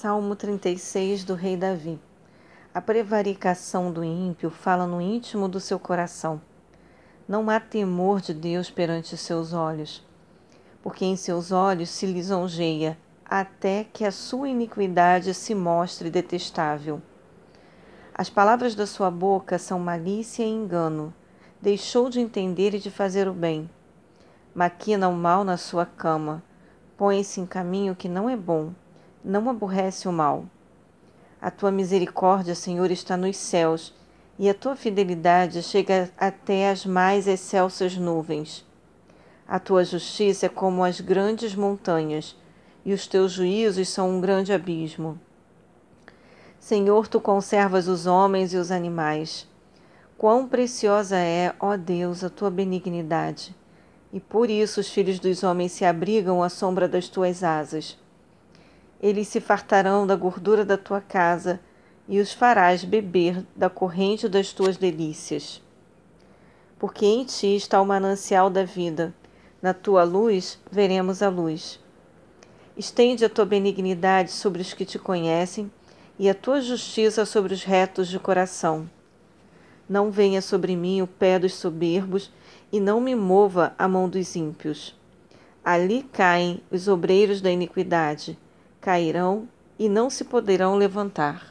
Salmo 36 do Rei Davi. A prevaricação do ímpio fala no íntimo do seu coração. Não há temor de Deus perante seus olhos, porque em seus olhos se lisonjeia, até que a sua iniquidade se mostre detestável. As palavras da sua boca são malícia e engano. Deixou de entender e de fazer o bem. Maquina o mal na sua cama. Põe-se em caminho que não é bom não aborrece o mal. A tua misericórdia, Senhor, está nos céus, e a tua fidelidade chega até as mais excelsas nuvens. A tua justiça é como as grandes montanhas, e os teus juízos são um grande abismo. Senhor, tu conservas os homens e os animais. Quão preciosa é, ó Deus, a tua benignidade! E por isso os filhos dos homens se abrigam à sombra das tuas asas. Eles se fartarão da gordura da tua casa e os farás beber da corrente das tuas delícias. Porque em ti está o manancial da vida, na tua luz veremos a luz. Estende a tua benignidade sobre os que te conhecem e a tua justiça sobre os retos de coração. Não venha sobre mim o pé dos soberbos e não me mova a mão dos ímpios. Ali caem os obreiros da iniquidade cairão e não se poderão levantar.